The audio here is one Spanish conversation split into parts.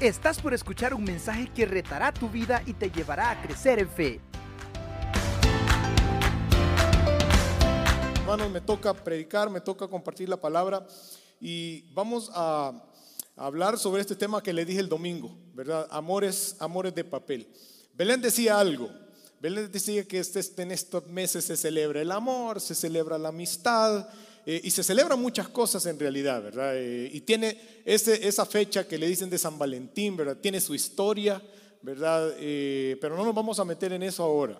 Estás por escuchar un mensaje que retará tu vida y te llevará a crecer en fe. Hermanos, me toca predicar, me toca compartir la palabra y vamos a hablar sobre este tema que le dije el domingo, ¿verdad? Amores, amores de papel. Belén decía algo. Belén decía que este, en estos meses se celebra el amor, se celebra la amistad eh, y se celebran muchas cosas en realidad, ¿verdad? Eh, y tiene ese, esa fecha que le dicen de San Valentín, ¿verdad? Tiene su historia, ¿verdad? Eh, pero no nos vamos a meter en eso ahora.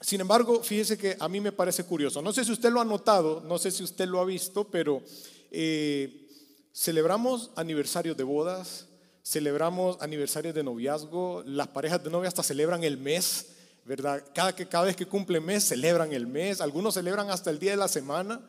Sin embargo, fíjese que a mí me parece curioso. No sé si usted lo ha notado, no sé si usted lo ha visto, pero eh, celebramos aniversarios de bodas, celebramos aniversarios de noviazgo, las parejas de novia hasta celebran el mes, ¿verdad? Cada, vez que cumple mes, celebran el mes, algunos celebran hasta el día de la semana.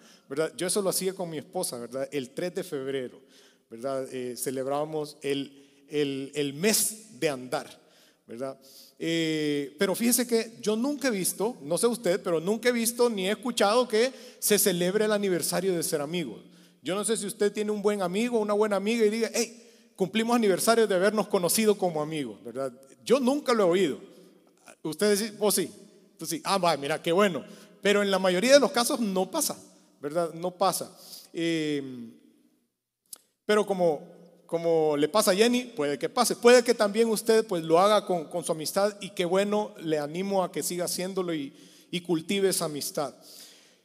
Yo eso lo hacía con mi esposa, ¿verdad? El 3 de febrero, ¿verdad? Eh, celebrábamos el, el, el mes de andar, ¿verdad? Eh, pero fíjese que yo nunca he visto, no sé usted, pero nunca he visto ni he escuchado que se celebre el aniversario de ser amigos. Yo no sé si usted tiene un buen amigo, una buena amiga y diga, hey, cumplimos aniversario de habernos conocido como amigos, ¿verdad? Yo nunca lo he oído. Usted dice, vos sí. Tú sí. Ah, va, mira, qué bueno. Pero en la mayoría de los casos no pasa, ¿verdad? No pasa. Eh, pero como como le pasa a Jenny, puede que pase. Puede que también usted pues lo haga con, su amistad y qué bueno, le animo a que siga haciéndolo y, cultive esa amistad.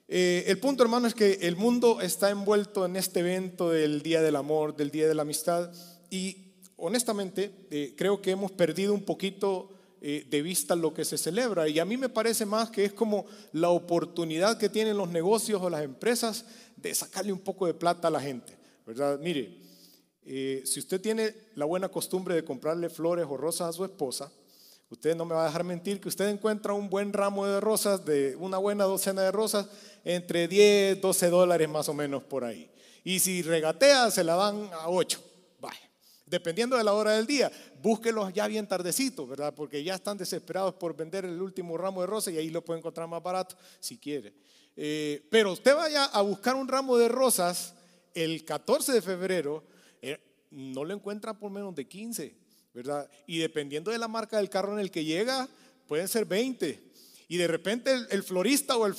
Eh, el punto, hermano, es que el mundo está envuelto en este evento del Día del Amor, del Día de la Amistad y honestamente eh, creo que hemos perdido un poquito eh, de vista lo que se celebra y a mí me parece más que es como la oportunidad que tienen los negocios o las empresas de sacarle un poco de plata a la gente, ¿verdad? Mire, eh, si usted tiene la buena costumbre de comprarle flores o rosas a su esposa, usted no me va a dejar mentir que usted encuentra un buen ramo de rosas, de una buena docena de rosas, entre 10, 12 dólares más o menos por ahí. Y si regatea, se la dan a 8. Dependiendo de la hora del día, búsquelos ya bien tardecito, ¿verdad? Porque ya están desesperados por vender el último ramo de rosas y ahí lo puede encontrar más barato si quiere. Eh, pero usted vaya a buscar un ramo de rosas el 14 de febrero no lo encuentra por menos de 15, ¿verdad? Y dependiendo de la marca del carro en el que llega, pueden ser 20. Y de repente el, florista o el,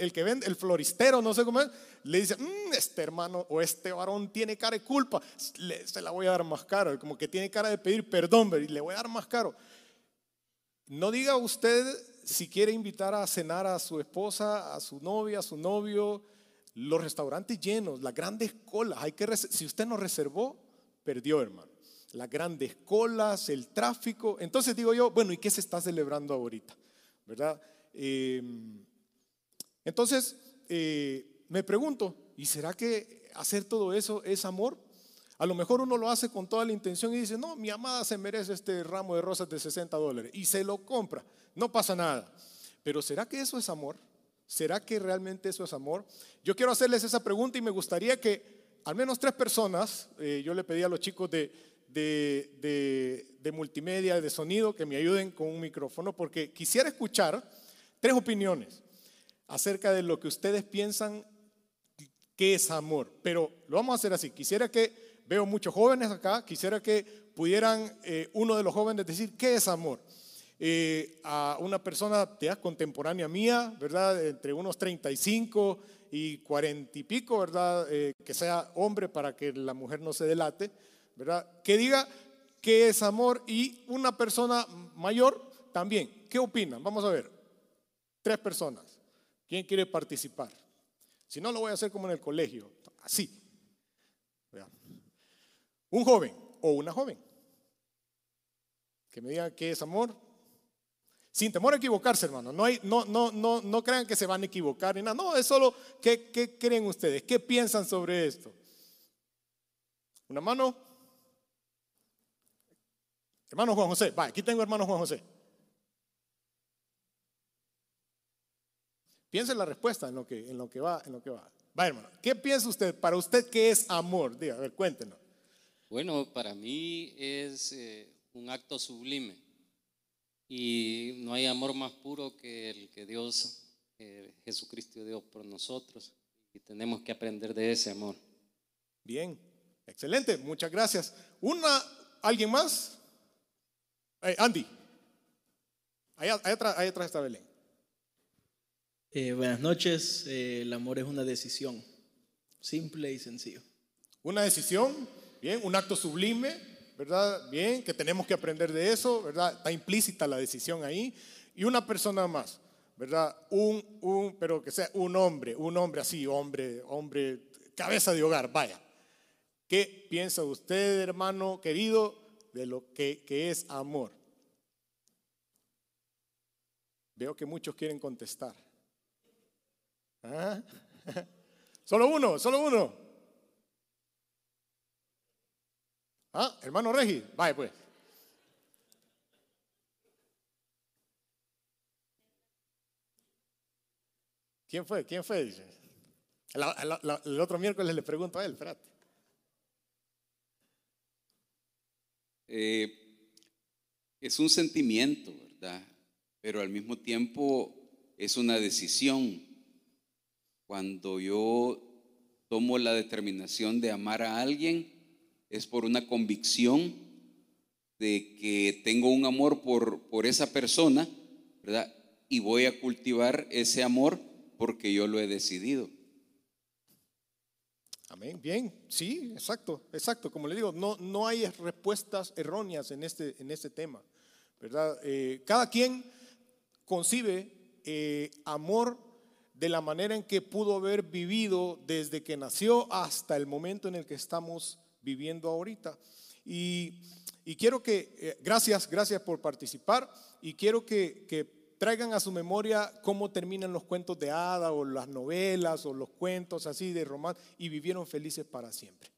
el, que vende, el floristero, no sé cómo es, le dice, mm, este hermano o este varón tiene cara de culpa, se la voy a dar más caro, como que tiene cara de pedir perdón, y le voy a dar más caro. No diga usted si quiere invitar a cenar a su esposa, a su novia, a su novio, los restaurantes llenos, las grandes colas, hay que si usted no reservó, perdió, hermano. Las grandes colas, el tráfico. Entonces digo yo, bueno, ¿y qué se está celebrando ahorita? ¿Verdad? Em, entonces, eh, me pregunto, ¿y será que hacer todo eso es amor? A lo mejor uno lo hace con toda la intención y dice, no, mi amada se merece este ramo de rosas de 60 dólares y se lo compra, no pasa nada. Pero ¿será que eso es amor? ¿Será que realmente eso es amor? Yo quiero hacerles esa pregunta y me gustaría que al menos tres personas, eh, yo le pedí a los chicos de, de, multimedia, de sonido, que me ayuden con un micrófono, porque quisiera escuchar tres opiniones acerca de lo que ustedes piensan que es amor. Pero lo vamos a hacer así. Quisiera que, veo muchos jóvenes acá, quisiera que pudieran eh, uno de los jóvenes decir qué es amor. Eh, a una persona ya contemporánea mía, ¿verdad? Entre unos 35 y 40 y pico, ¿verdad? Eh, que sea hombre para que la mujer no se delate, ¿verdad? Que diga qué es amor y una persona mayor también. ¿Qué opinan? Vamos a ver. Tres personas. ¿Quién quiere participar? Si no, lo voy a hacer como en el colegio, así. Un joven o una joven. Que me diga qué es amor, sin temor a equivocarse, hermano. No, hay, no, no, no, no crean que se van a equivocar ni nada. No, es solo qué, qué creen ustedes, qué piensan sobre esto. Una mano. Hermano Juan José, va, aquí tengo hermano Juan José. Piense en la respuesta en lo que, en lo que va, en lo que va. Va, hermano, ¿qué piensa usted? Para usted, ¿qué es amor? Diga, a ver, cuéntenos. Bueno, para mí es eh, un acto sublime y no hay amor más puro que el que Dios, Jesucristo dio por nosotros. Y tenemos que aprender de ese amor. Bien, Excelente, muchas gracias. Una, ¿alguien más? Eh, Andy. Allá, atrás, atrás está Belén. Eh, buenas noches. Eh, el amor es una decisión, simple y sencillo. Una decisión, bien, un acto sublime, ¿verdad? Bien, que tenemos que aprender de eso, ¿verdad? Está implícita la decisión ahí. Y una persona más, ¿verdad? Un, un, pero que sea un hombre, un hombre así, hombre, hombre, cabeza de hogar, vaya. ¿Qué piensa usted, hermano querido, de lo que, que es amor? Veo que muchos quieren contestar. ¿Ah? Solo uno, solo uno. Ah, hermano Regi, vaya pues. ¿Quién fue? ¿Quién fue? el otro miércoles le pregunto a él, espérate. Eh, es un sentimiento, ¿verdad? Pero al mismo tiempo es una decisión. Cuando yo tomo la determinación de amar a alguien, es por una convicción de que tengo un amor por, por esa persona, ¿verdad? Y voy a cultivar ese amor porque yo lo he decidido. Amén. Bien, sí, exacto, exacto. Como le digo, no, no hay respuestas erróneas en este, en este tema, ¿verdad? Eh, cada quien concibe eh, amor de la manera en que pudo haber vivido desde que nació hasta el momento en el que estamos viviendo ahorita. Y, quiero que, eh, gracias, gracias por participar, y quiero que, que traigan a su memoria cómo terminan los cuentos de hada o las novelas o los cuentos así de romance y vivieron felices para siempre,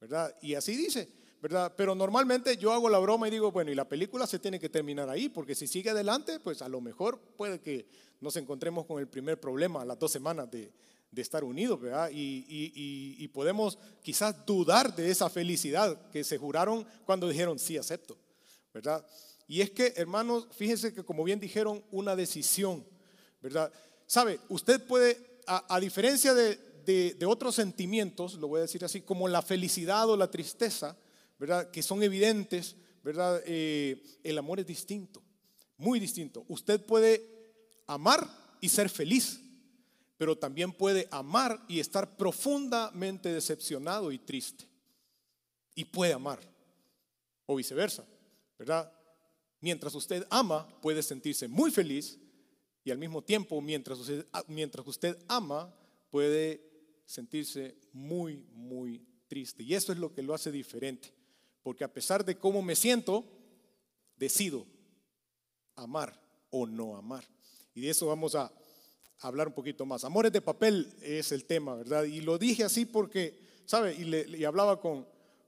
¿verdad? Y así dice, ¿verdad? Pero normalmente yo hago la broma y digo, bueno, y la película se tiene que terminar ahí, porque si sigue adelante, pues a lo mejor puede que nos encontremos con el primer problema a las dos semanas de, estar unidos, ¿verdad? Y, y podemos quizás dudar de esa felicidad que se juraron cuando dijeron, sí, acepto, ¿verdad? Y es que, hermanos, fíjense que como bien dijeron, una decisión, ¿verdad? Sabe, usted puede, a, diferencia de, otros sentimientos, lo voy a decir así, como la felicidad o la tristeza, ¿verdad? Que son evidentes, ¿verdad? Eh, el amor es distinto, muy distinto. Usted puede amar y ser feliz, pero también puede amar y estar profundamente decepcionado y triste. Y puede amar, o viceversa, ¿verdad? Mientras usted ama, puede sentirse muy feliz y al mismo tiempo, mientras usted, mientras usted ama, puede sentirse muy, muy triste. Y eso es lo que lo hace diferente. Porque a pesar de cómo me siento, decido amar o no amar. Y de eso vamos a hablar un poquito más. Amores de papel es el tema, ¿verdad? Y lo dije así porque, ¿sabe? Y, le, hablaba con,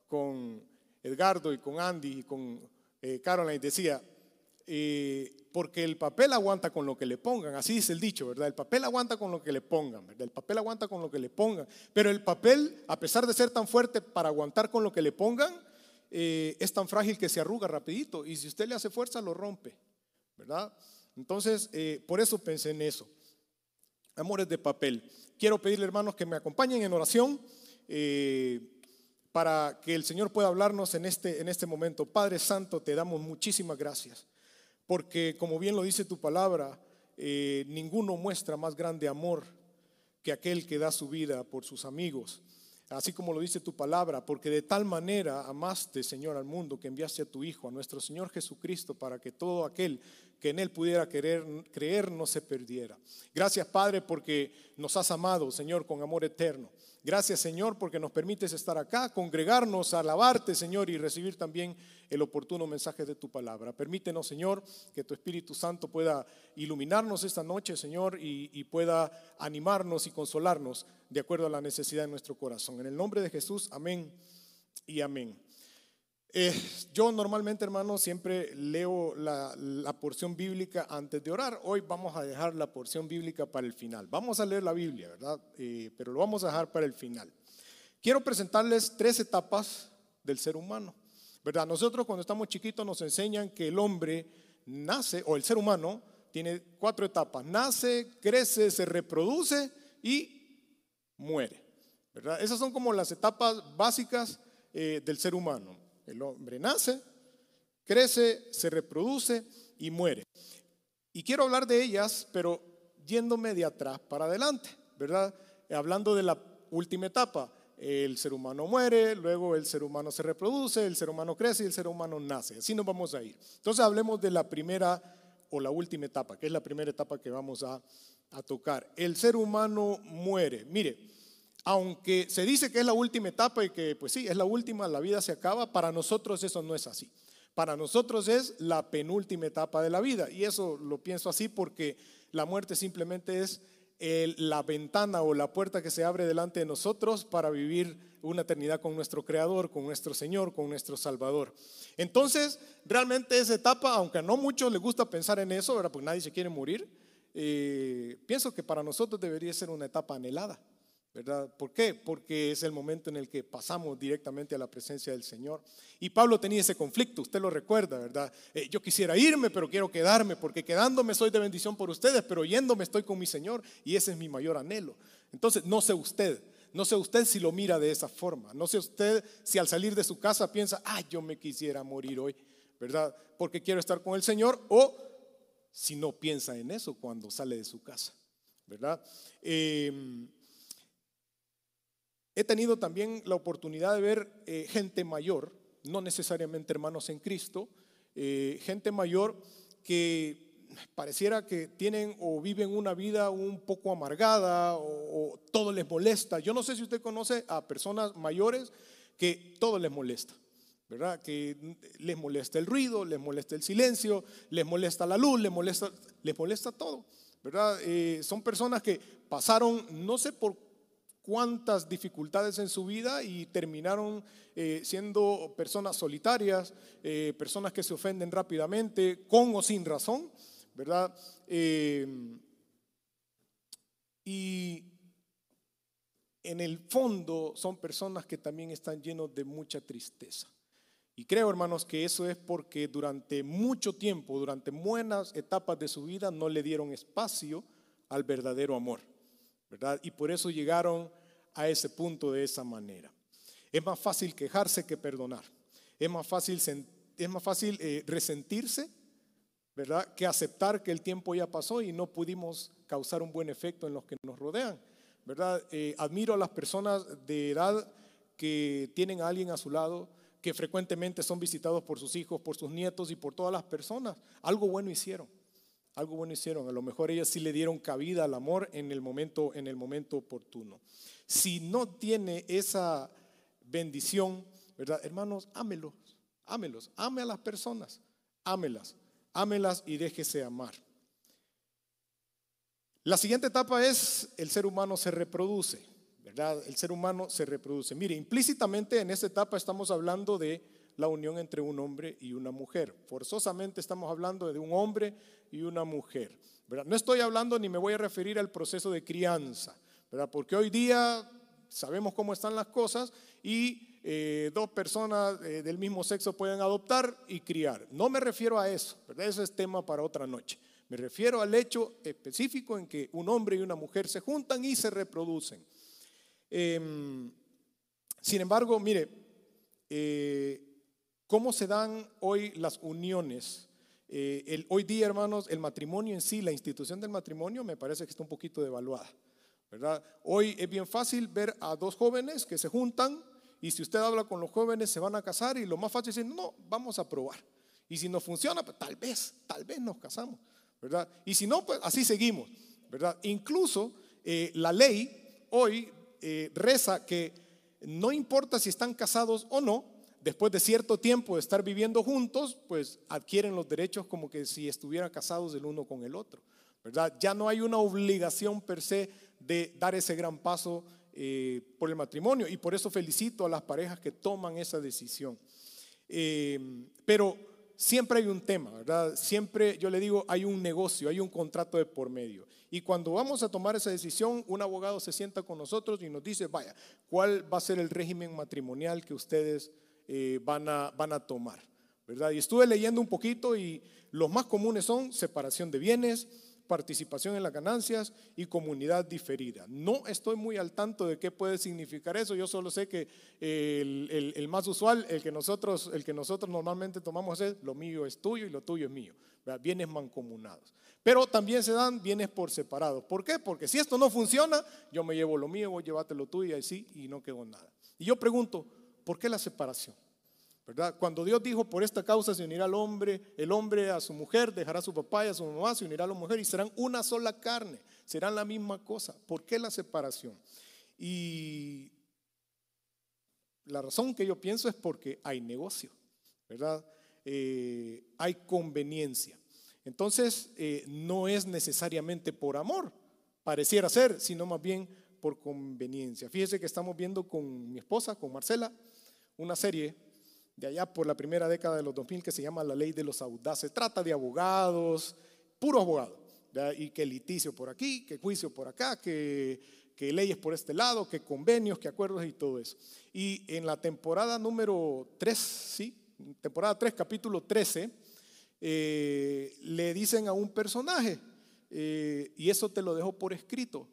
con Edgardo y con Andy y con eh, Caroline decía, eh, porque el papel aguanta con lo que le pongan, así dice el dicho, ¿verdad? El papel aguanta con lo que le pongan, ¿verdad? El papel aguanta con lo que le pongan, pero el papel, a pesar de ser tan fuerte para aguantar con lo que le pongan, eh, es tan frágil que se arruga rapidito y si usted le hace fuerza lo rompe, ¿verdad? Entonces, por eso pensé en eso. Amores de papel. Quiero pedirle, hermanos, que me acompañen en oración para que el Señor pueda hablarnos en este, en este momento. Padre Santo, te damos muchísimas gracias, porque como bien lo dice tu palabra, eh, ninguno muestra más grande amor que aquel que da su vida por sus amigos. Así como lo dice tu palabra, porque de tal manera amaste, Señor, al mundo que enviaste a tu Hijo, a nuestro Señor Jesucristo, para que todo aquel que en Él pudiera querer, creer no se perdiera. Gracias, Padre, porque nos has amado, Señor, con amor eterno. Gracias Señor porque nos permites estar acá, congregarnos, alabarte Señor y recibir también el oportuno mensaje de tu palabra. Permítenos Señor que tu Espíritu Santo pueda iluminarnos esta noche Señor y, pueda animarnos y consolarnos de acuerdo a la necesidad de nuestro corazón. En el nombre de Jesús, amén y amén. Eh, yo normalmente, hermano, siempre leo la, porción bíblica antes de orar. Hoy vamos a dejar la porción bíblica para el final. Vamos a leer la Biblia, ¿verdad? Eh, pero lo vamos a dejar para el final. Quiero presentarles tres etapas del ser humano, ¿verdad? Nosotros cuando estamos chiquitos nos enseñan que el hombre nace, o el ser humano, tiene cuatro etapas. Nace, crece, se reproduce y muere, ¿verdad? Esas son como las etapas básicas eh, del ser humano. El hombre nace, crece, se reproduce y muere. Y quiero hablar de ellas, pero yéndome de atrás para adelante, ¿verdad? Hablando de la última etapa. El ser humano muere, luego el ser humano se reproduce, el ser humano crece y el ser humano nace. Así nos vamos a ir. Entonces hablemos de la primera o la última etapa, que es la primera etapa que vamos a, a tocar. El ser humano muere. Mire, aunque se dice que es la última etapa y que pues sí, es la última, la vida se acaba, para nosotros eso no es así. Para nosotros es la penúltima etapa de la vida. Y eso lo pienso así porque la muerte simplemente es la ventana o la puerta que se abre delante de nosotros para vivir una eternidad con nuestro Creador, con nuestro Señor, con nuestro Salvador. Entonces, realmente esa etapa, aunque no muchos les gusta pensar en eso, ¿verdad? porque nadie se quiere morir, eh, pienso que para nosotros debería ser una etapa anhelada. ¿Verdad? ¿Por qué? Porque es el momento en el que pasamos directamente a la presencia del Señor. Y Pablo tenía ese conflicto, usted lo recuerda, ¿verdad? Eh, yo quisiera irme, pero quiero quedarme, porque quedándome soy de bendición por ustedes, pero yéndome estoy con mi Señor y ese es mi mayor anhelo. Entonces, no sé usted, no sé usted si lo mira de esa forma, no sé usted si al salir de su casa piensa, ah, yo me quisiera morir hoy, ¿verdad? Porque quiero estar con el Señor, o si no piensa en eso cuando sale de su casa, ¿verdad? Eh, He tenido también la oportunidad de ver eh, gente mayor, no necesariamente hermanos en Cristo, eh, gente mayor que pareciera que tienen o viven una vida un poco amargada o, todo les molesta. Yo no sé si usted conoce a personas mayores que todo les molesta. ¿verdad? Que les molesta el ruido, les molesta el silencio, les molesta la luz, les molesta, les molesta todo, ¿verdad? Eh, son personas que pasaron, no sé por cuántas dificultades en su vida y terminaron eh, siendo personas solitarias, eh, personas que se ofenden rápidamente, con o sin razón, ¿verdad? Eh, y en el fondo son personas que también están llenos de mucha tristeza. Y creo, hermanos, que eso es porque durante mucho tiempo, durante buenas etapas de su vida, no le dieron espacio al verdadero amor. Y por eso llegaron a ese punto de esa manera. Es más fácil quejarse que perdonar. Es más fácil, es más fácil eh, resentirse, ¿verdad? Que aceptar que el tiempo ya pasó y no pudimos causar un buen efecto en los que nos rodean, ¿verdad? Eh, admiro a las personas de edad que tienen a alguien a su lado, que frecuentemente son visitados por sus hijos, por sus nietos y por todas las personas. Algo bueno hicieron algo bueno hicieron. A lo mejor ellas sí le dieron cabida al amor en el momento, en el momento oportuno. Si no tiene esa bendición, ¿verdad? Hermanos, ámelos, ámelos, ame a las personas, ámelas, ámelas y déjese amar. La siguiente etapa es el ser humano se reproduce, ¿verdad? El ser humano se reproduce. Mire, implícitamente en esta etapa estamos hablando de la unión entre un hombre y una mujer. Forzosamente estamos hablando de un hombre y una mujer. No estoy hablando ni me voy a referir al proceso de crianza, porque hoy día sabemos cómo están las cosas y eh, dos personas eh, del mismo sexo pueden adoptar y criar. No me refiero a eso, ¿verdad? ese es tema para otra noche. Me refiero al hecho específico en que un hombre y una mujer se juntan y se reproducen. Em, sin embargo, mire, eh, ¿Cómo se dan hoy las uniones? Eh, el, hoy día, hermanos, el matrimonio en sí, la institución del matrimonio, me parece que está un poquito devaluada. ¿verdad? Hoy es bien fácil ver a dos jóvenes que se juntan y si usted habla con los jóvenes se van a casar y lo más fácil es decir, no, vamos a probar. Y si no funciona, pues tal vez, tal vez nos casamos. ¿verdad? Y si no, pues así seguimos. ¿verdad? Incluso eh, la ley hoy eh, reza que no importa si están casados o no, después de cierto tiempo de estar viviendo juntos, pues adquieren los derechos como que si estuvieran casados el uno con el otro, ¿verdad? Ya no hay una obligación per se de dar ese gran paso eh, por el matrimonio y por eso felicito a las parejas que toman esa decisión. Eh, pero siempre hay un tema, ¿verdad? Siempre, yo le digo, hay un negocio, hay un contrato de por medio. Y cuando vamos a tomar esa decisión, un abogado se sienta con nosotros y nos dice, vaya, ¿cuál va a ser el régimen matrimonial que ustedes eh, van, a, van a tomar. ¿verdad? Y estuve leyendo un poquito y los más comunes son separación de bienes, participación en las ganancias y comunidad diferida. No estoy muy al tanto de qué puede significar eso, yo solo sé que el, más usual, el que, nosotros, el que nosotros normalmente tomamos es lo mío es tuyo y lo tuyo es mío, bienes mancomunados. Pero también se dan bienes por separado. ¿Por qué? Porque si esto no funciona, yo me llevo lo mío, vos llevate lo tuyo y así y no quedó nada. Y yo pregunto, ¿por qué la separación? ¿verdad? Cuando Dios dijo, por esta causa se unirá el hombre, el hombre a su mujer, dejará a su papá y a su mamá, se unirá a la mujer y serán una sola carne, serán la misma cosa. ¿Por qué la separación? Y la razón que yo pienso es porque hay negocio, ¿verdad? Eh, hay conveniencia. Entonces, eh, no es necesariamente por amor, pareciera ser, sino más bien por conveniencia. Fíjese que estamos viendo con mi esposa, con Marcela, una serie de allá por la primera década de los 2000 que se llama La Ley de los Audaces. Trata de abogados, puro abogado, y que liticio por aquí, que juicio por acá, que, que leyes por este lado, que convenios, que acuerdos y todo eso. Y en la temporada número 3, sí, temporada 3, capítulo 13, eh, le dicen a un personaje, eh, y eso te lo dejo por escrito,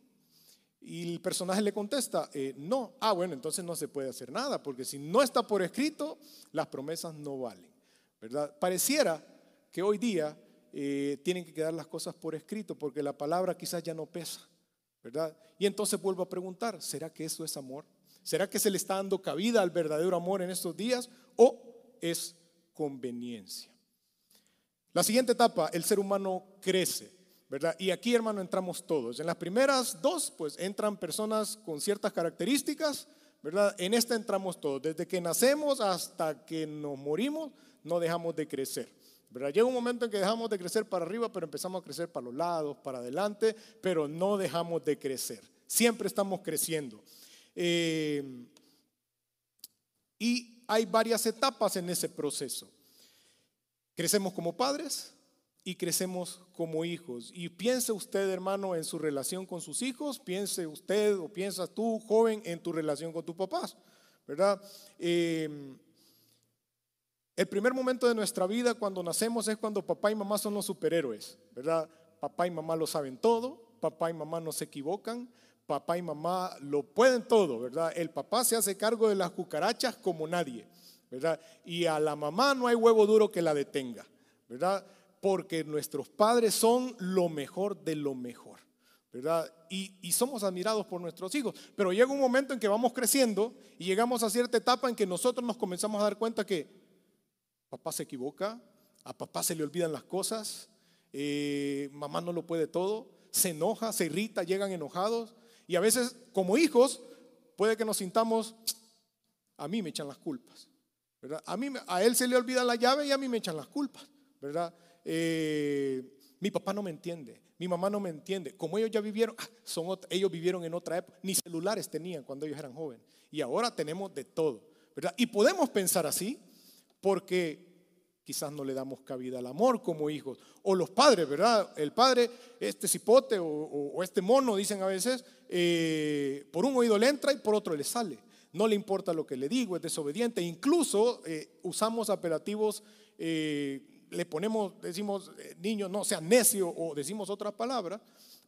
y el personaje le contesta, eh, no, ah bueno, entonces no se puede hacer nada, porque si no está por escrito, las promesas no valen, ¿verdad? Pareciera que hoy día eh, tienen que quedar las cosas por escrito, porque la palabra quizás ya no pesa, ¿verdad? Y entonces vuelvo a preguntar, ¿será que eso es amor? ¿Será que se le está dando cabida al verdadero amor en estos días o es conveniencia? La siguiente etapa, el ser humano crece. Y aquí, hermano, entramos todos. En las primeras dos, pues entran personas con ciertas características, ¿verdad? En esta entramos todos. Desde que nacemos hasta que nos morimos, no dejamos de crecer. ¿verdad? Llega un momento en que dejamos de crecer para arriba, pero empezamos a crecer para los lados, para adelante, pero no dejamos de crecer. Siempre estamos creciendo. Eh, y hay varias etapas en ese proceso. Crecemos como padres, y crecemos como hijos. Y piense usted, hermano, en su relación con sus hijos, piense usted o piensa tú, joven, en tu relación con tus papás, ¿verdad? Em, el primer momento de nuestra vida cuando nacemos es cuando papá y mamá son los superhéroes, ¿verdad? Papá y mamá lo saben todo, papá y mamá no se equivocan, papá y mamá lo pueden todo, ¿verdad? El papá se hace cargo de las cucarachas como nadie, ¿verdad? Y a la mamá no hay huevo duro que la detenga, ¿verdad? Porque nuestros padres son lo mejor de lo mejor, ¿verdad? Y, somos admirados por nuestros hijos, pero llega un momento en que vamos creciendo y llegamos a cierta etapa en que nosotros nos comenzamos a dar cuenta que papá se equivoca, a papá se le olvidan las cosas, eh, mamá no lo puede todo, se enoja, se irrita, llegan enojados y a veces como hijos puede que nos sintamos, a mí me echan las culpas, ¿verdad? A, mí, a él se le olvida la llave y a mí me echan las culpas, ¿verdad? Eh, mi papá no me entiende, mi mamá no me entiende. Como ellos ya vivieron, ah, ellos vivieron en otra época, ni celulares tenían cuando ellos eran jóvenes. Y ahora tenemos de todo, ¿verdad? Y podemos pensar así porque quizás no le damos cabida al amor como hijos. O los padres, ¿verdad? El padre, este cipote o, este mono, dicen a veces, eh, por un oído le entra y por otro le sale. No le importa lo que le digo, es desobediente. Incluso eh, usamos apelativos le ponemos, decimos, eh, niño, no sea necio o decimos otra palabra.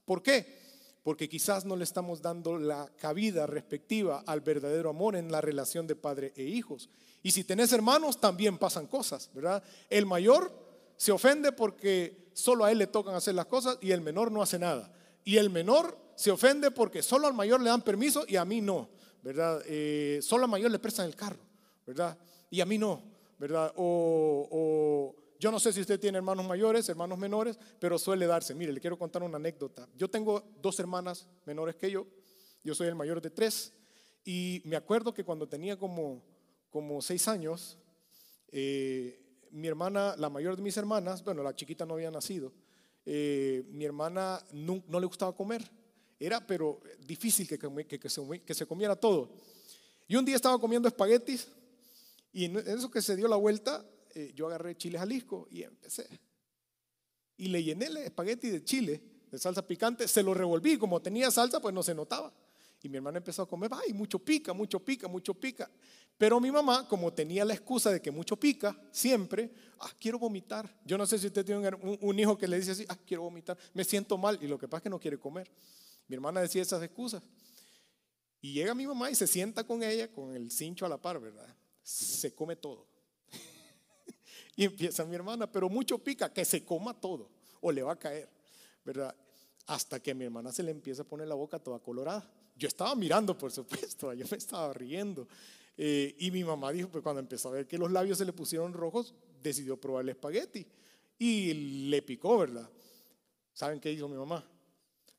¿Por qué? Porque quizás no le estamos dando la cabida respectiva al verdadero amor en la relación de padre e hijos. Y si tenés hermanos, también pasan cosas, ¿verdad? El mayor se ofende porque solo a él le tocan hacer las cosas y el menor no hace nada. Y el menor se ofende porque solo al mayor le dan permiso y a mí no, ¿verdad? Eh, solo al mayor le prestan el carro, ¿verdad? Y a mí no, ¿verdad? o yo no sé si usted tiene hermanos mayores, hermanos menores, pero suele darse. Mire, le quiero contar una anécdota. Yo tengo dos hermanas menores que yo. Yo soy el mayor de tres. Y me acuerdo que cuando tenía como, como seis años, eh, mi hermana, la mayor de mis hermanas, bueno, la chiquita no había nacido, eh, mi hermana no, le gustaba comer. Era, pero difícil que, que, que, se, que se comiera todo. Y un día estaba comiendo espaguetis y en eso que se dio la vuelta, eh, yo agarré chile Jalisco y empecé. Y le llené el espagueti de chile, de salsa picante, se lo revolví, como tenía salsa, pues no se notaba. Y mi hermana empezó a comer, ay, mucho pica, mucho pica, mucho pica. Pero mi mamá, como tenía la excusa de que mucho pica, siempre, ah, quiero vomitar. Yo no sé si usted tiene un, un hijo que le dice así, ah, quiero vomitar, me siento mal. Y lo que pasa es que no quiere comer. Mi hermana decía esas excusas. Y llega mi mamá y se sienta con ella, con el cincho a la par, ¿verdad? Se come todo. y empieza mi hermana, pero mucho pica, que se coma todo, o le va a caer, ¿verdad? Hasta que a mi hermana se le empieza a poner la boca toda colorada. Yo estaba mirando, por supuesto, yo me estaba riendo. Eh, y mi mamá dijo, pues cuando empezó a ver que los labios se le pusieron rojos, decidió probar el espagueti. Y le picó, ¿verdad? ¿Saben qué hizo mi mamá?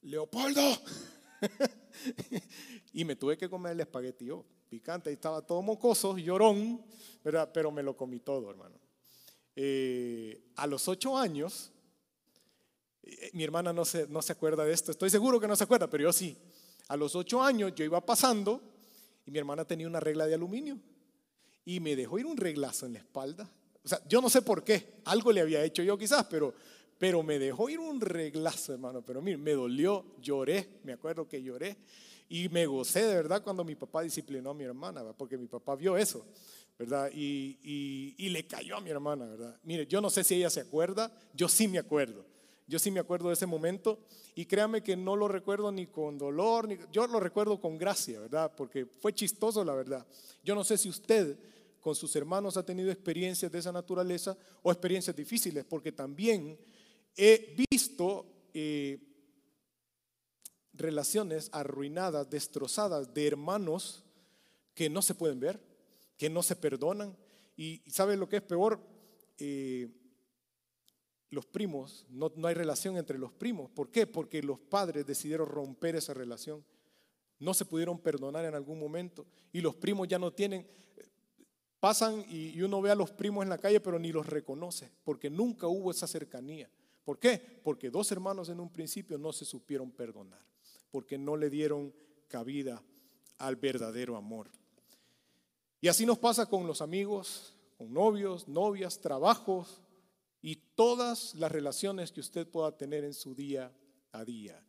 Leopoldo. y me tuve que comer el espagueti yo, picante, y estaba todo mocoso, llorón, ¿verdad? pero me lo comí todo, hermano. Eh, a los ocho años, eh, mi hermana no se, no se acuerda de esto, estoy seguro que no se acuerda, pero yo sí. A los ocho años yo iba pasando y mi hermana tenía una regla de aluminio y me dejó ir un reglazo en la espalda. O sea, yo no sé por qué, algo le había hecho yo quizás, pero, pero me dejó ir un reglazo, hermano. Pero mire, me dolió, lloré, me acuerdo que lloré y me gocé de verdad cuando mi papá disciplinó a mi hermana, porque mi papá vio eso, ¿verdad? Y, le cayó a mi hermana, ¿verdad? Mire, yo no sé si ella se acuerda, yo sí me acuerdo. Yo sí me acuerdo de ese momento y créame que no lo recuerdo ni con dolor, ni, yo lo recuerdo con gracia, ¿verdad? Porque fue chistoso, la verdad. Yo no sé si usted con sus hermanos ha tenido experiencias de esa naturaleza o experiencias difíciles, porque también he visto eh, relaciones arruinadas, destrozadas de hermanos que no se pueden ver, que no se perdonan. Y ¿sabe lo que es peor? Eh, los primos, no, no, hay relación entre los primos. ¿Por qué? Porque los padres decidieron romper esa relación. No se pudieron perdonar en algún momento y los primos ya no tienen, pasan y, uno ve a los primos en la calle pero ni los reconoce porque nunca hubo esa cercanía. ¿Por qué? Porque dos hermanos en un principio no se supieron perdonar, porque no le dieron cabida al verdadero amor. Y así nos pasa con los amigos, con novios, novias, trabajos, y todas las relaciones que usted pueda tener en su día a día.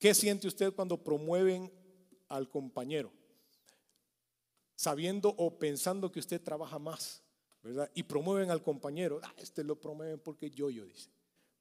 ¿Qué siente usted cuando promueven al compañero? Sabiendo o pensando que usted trabaja más, ¿verdad? Y promueven al compañero. Ah, este lo promueven porque yo, yo dice.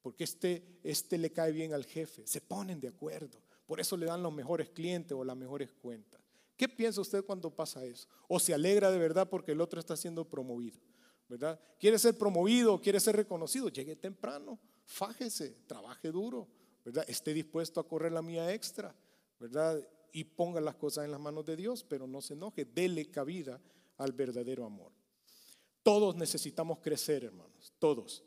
Porque este, este le cae bien al jefe. Se ponen de acuerdo. Por eso le dan los mejores clientes o las mejores cuentas. ¿Qué piensa usted cuando pasa eso? ¿O se alegra de verdad porque el otro está siendo promovido? ¿verdad? Quiere ser promovido, quiere ser reconocido, llegue temprano, fájese, trabaje duro, ¿verdad? Esté dispuesto a correr la mía extra, ¿verdad? Y ponga las cosas en las manos de Dios, pero no se enoje, dele cabida al verdadero amor. Todos necesitamos crecer, hermanos, todos.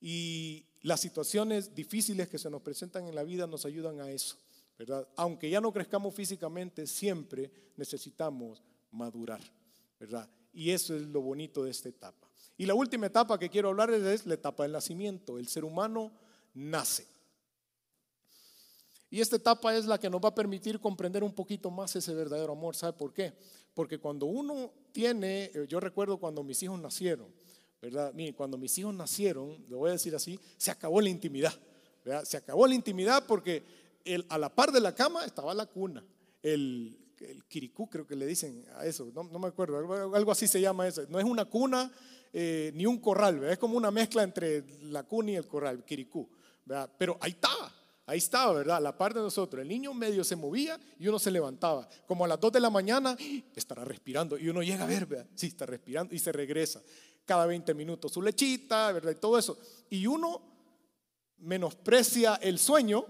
Y las situaciones difíciles que se nos presentan en la vida nos ayudan a eso, ¿verdad? Aunque ya no crezcamos físicamente, siempre necesitamos madurar, ¿verdad? Y eso es lo bonito de esta etapa. Y la última etapa que quiero hablar es la etapa del nacimiento. El ser humano nace. Y esta etapa es la que nos va a permitir comprender un poquito más ese verdadero amor. ¿Sabe por qué? Porque cuando uno tiene, eh, yo recuerdo cuando mis hijos nacieron, ¿verdad? Miren, cuando mis hijos nacieron, lo voy a decir así, se acabó la intimidad. ¿verdad? Se acabó la intimidad porque el, a la par de la cama estaba la cuna. El, el kirikú creo que le dicen a eso, no, no me acuerdo, algo, así se llama eso. No es una cuna, eh, ni un corral, es como una mezcla entre la cuna y el corral, kirikú. ¿verdad? Pero ahí estaba, ahí estaba, ¿verdad? La parte de nosotros. El niño medio se movía y uno se levantaba. Como a las 2 de la mañana, estará respirando. Y uno llega a ver, ¿verdad? Sí, está respirando y se regresa. Cada 20 minutos su lechita, ¿verdad? Y todo eso. Y uno menosprecia el sueño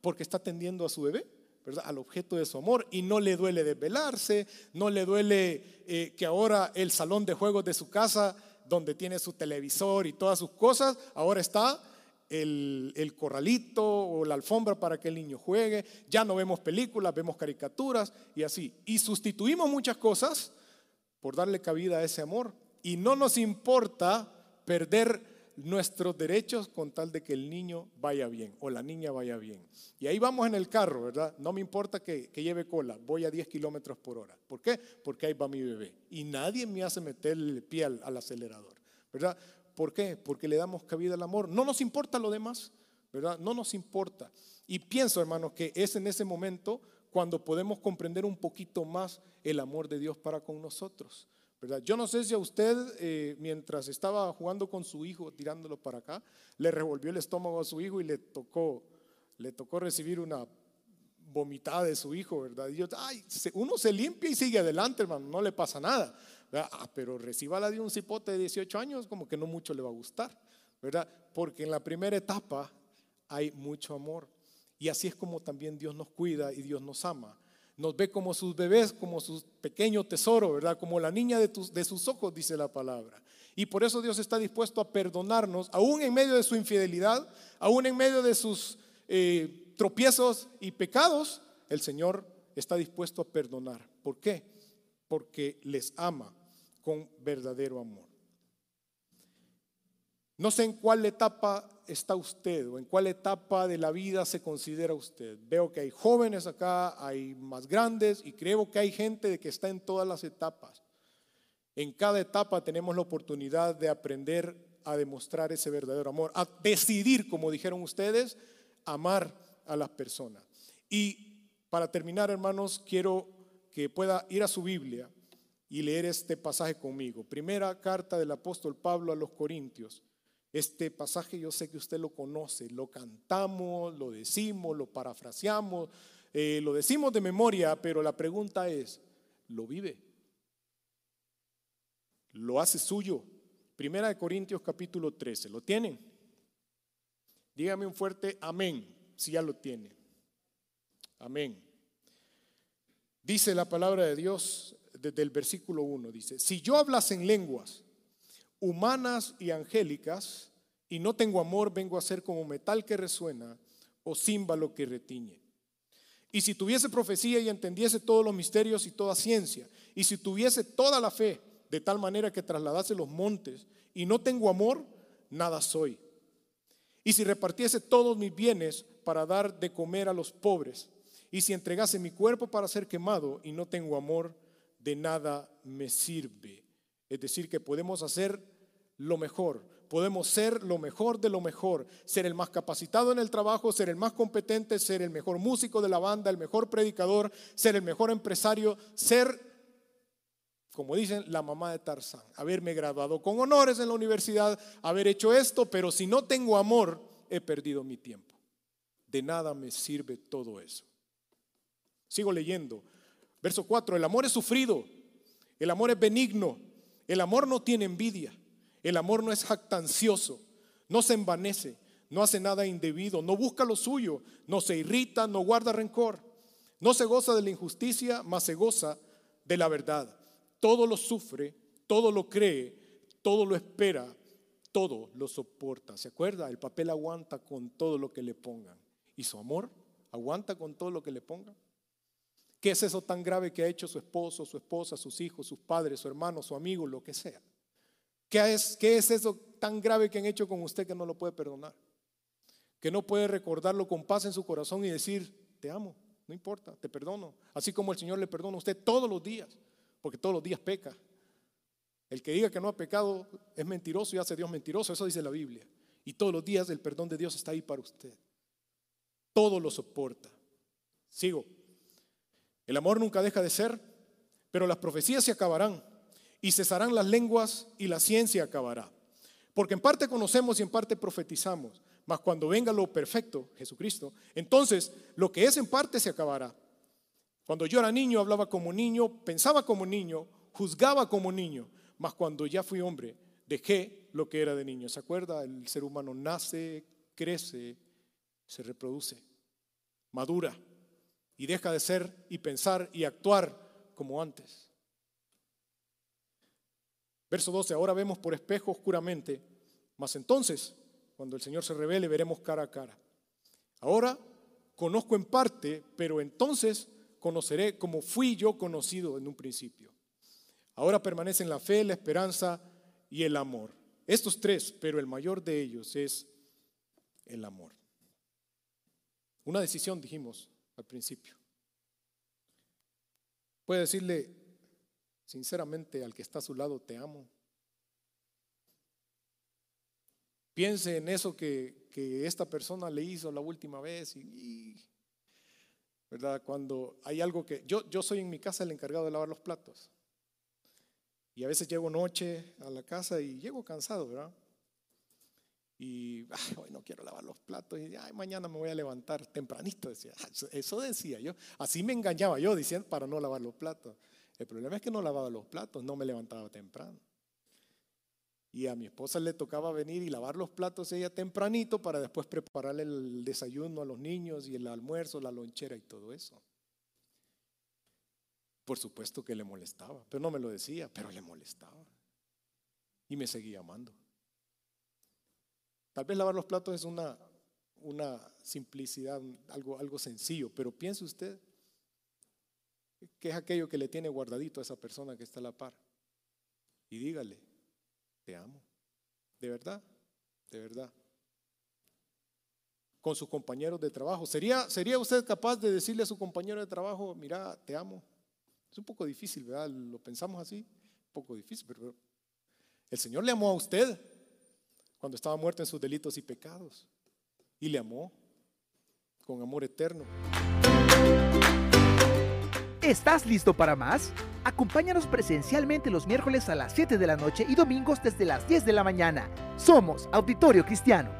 porque está atendiendo a su bebé. al objeto de su amor y no le duele desvelarse, no le duele eh, que ahora el salón de juegos de su casa donde tiene su televisor y todas sus cosas, ahora está el, el, corralito o la alfombra para que el niño juegue, ya no vemos películas, vemos caricaturas y así. Y sustituimos muchas cosas por darle cabida a ese amor. Y no nos importa perder nuestros derechos con tal de que el niño vaya bien o la niña vaya bien. Y ahí vamos en el carro, ¿verdad? No me importa que, que lleve cola, voy a 10 kilómetros por hora. ¿Por qué? Porque ahí va mi bebé. Y nadie me hace meter el pie al, al acelerador, ¿verdad? ¿Por qué? Porque le damos cabida al amor. No nos importa lo demás, ¿verdad? No nos importa. Y pienso, hermanos, que es en ese momento cuando podemos comprender un poquito más el amor de Dios para con nosotros. Yo no sé si a usted, eh, mientras estaba jugando con su hijo, tirándolo para acá, le revolvió el estómago a su hijo y le tocó, le tocó recibir una vomitada de su hijo, ¿verdad? Y yo, ay, uno se limpia y sigue adelante, hermano, no le pasa nada. Ah, pero reciba la de un cipote de 18 años, como que no mucho le va a gustar, ¿verdad? Porque en la primera etapa hay mucho amor. Y así es como también Dios nos cuida y Dios nos ama. Nos ve como sus bebés, como su pequeño tesoro, ¿verdad? Como la niña de, de sus ojos, dice la palabra. Y por eso Dios está dispuesto a perdonarnos, aún en medio de su infidelidad, aún en medio de sus eh, tropiezos y pecados, el Señor está dispuesto a perdonar. ¿Por qué? Porque les ama con verdadero amor. No sé en cuál etapa está usted o en cuál etapa de la vida se considera usted. Veo que hay jóvenes acá, hay más grandes y creo que hay gente que está en todas las etapas. En cada etapa tenemos la oportunidad de aprender a demostrar ese verdadero amor, a decidir, como dijeron ustedes, amar a las personas. Y para terminar, hermanos, quiero que pueda ir a su Biblia y leer este pasaje conmigo. Primera carta del apóstol Pablo a los Corintios. Este pasaje yo sé que usted lo conoce, lo cantamos, lo decimos, lo parafraseamos, eh, lo decimos de memoria, pero la pregunta es, ¿lo vive? ¿Lo hace suyo? Primera de Corintios capítulo 13, ¿lo tienen? Dígame un fuerte amén, si ya lo tiene. Amén. Dice la palabra de Dios desde el versículo 1, dice, si yo hablas en lenguas, humanas y angélicas, y no tengo amor, vengo a ser como metal que resuena o címbalo que retiñe. Y si tuviese profecía y entendiese todos los misterios y toda ciencia, y si tuviese toda la fe, de tal manera que trasladase los montes, y no tengo amor, nada soy. Y si repartiese todos mis bienes para dar de comer a los pobres, y si entregase mi cuerpo para ser quemado y no tengo amor, de nada me sirve. Es decir, que podemos hacer lo mejor, podemos ser lo mejor de lo mejor, ser el más capacitado en el trabajo, ser el más competente, ser el mejor músico de la banda, el mejor predicador, ser el mejor empresario, ser, como dicen, la mamá de Tarzán, haberme graduado con honores en la universidad, haber hecho esto, pero si no tengo amor, he perdido mi tiempo. De nada me sirve todo eso. Sigo leyendo. Verso 4, el amor es sufrido, el amor es benigno. El amor no tiene envidia, el amor no es jactancioso, no se envanece, no hace nada indebido, no busca lo suyo, no se irrita, no guarda rencor, no se goza de la injusticia, mas se goza de la verdad. Todo lo sufre, todo lo cree, todo lo espera, todo lo soporta. ¿Se acuerda? El papel aguanta con todo lo que le pongan. ¿Y su amor aguanta con todo lo que le pongan? ¿Qué es eso tan grave que ha hecho su esposo, su esposa, sus hijos, sus padres, su hermano, su amigo, lo que sea? ¿Qué es, ¿Qué es eso tan grave que han hecho con usted que no lo puede perdonar? Que no puede recordarlo con paz en su corazón y decir, te amo, no importa, te perdono. Así como el Señor le perdona a usted todos los días, porque todos los días peca. El que diga que no ha pecado es mentiroso y hace Dios mentiroso, eso dice la Biblia. Y todos los días el perdón de Dios está ahí para usted. Todo lo soporta. Sigo. El amor nunca deja de ser, pero las profecías se acabarán y cesarán las lenguas y la ciencia acabará. Porque en parte conocemos y en parte profetizamos, mas cuando venga lo perfecto, Jesucristo, entonces lo que es en parte se acabará. Cuando yo era niño hablaba como niño, pensaba como niño, juzgaba como niño, mas cuando ya fui hombre dejé lo que era de niño. ¿Se acuerda? El ser humano nace, crece, se reproduce, madura y deja de ser y pensar y actuar como antes. Verso 12, ahora vemos por espejo oscuramente, mas entonces, cuando el Señor se revele, veremos cara a cara. Ahora conozco en parte, pero entonces conoceré como fui yo conocido en un principio. Ahora permanecen la fe, la esperanza y el amor. Estos tres, pero el mayor de ellos es el amor. Una decisión, dijimos, al principio. Puede decirle sinceramente al que está a su lado, te amo. Piense en eso que, esta persona le hizo la última vez y, ¿verdad? Cuando hay algo que... Yo, yo soy en mi casa el encargado de lavar los platos. Y a veces llego noche a la casa y llego cansado, ¿verdad? Y hoy no quiero lavar los platos y ay, mañana me voy a levantar tempranito, decía. Eso decía yo. Así me engañaba yo diciendo para no lavar los platos. El problema es que no lavaba los platos, no me levantaba temprano. Y a mi esposa le tocaba venir y lavar los platos ella tempranito para después prepararle el desayuno a los niños y el almuerzo, la lonchera y todo eso. Por supuesto que le molestaba, pero no me lo decía, pero le molestaba. Y me seguía amando. Tal vez lavar los platos es una, una simplicidad, algo, algo sencillo, pero piense usted que es aquello que le tiene guardadito a esa persona que está a la par. Y dígale, te amo. De verdad, de verdad. Con sus compañeros de trabajo. ¿Sería, ¿Sería usted capaz de decirle a su compañero de trabajo, mira, te amo? Es un poco difícil, ¿verdad? Lo pensamos así, un poco difícil, pero el Señor le amó a usted cuando estaba muerto en sus delitos y pecados. Y le amó con amor eterno. ¿Estás listo para más? Acompáñanos presencialmente los miércoles a las 7 de la noche y domingos desde las 10 de la mañana. Somos Auditorio Cristiano.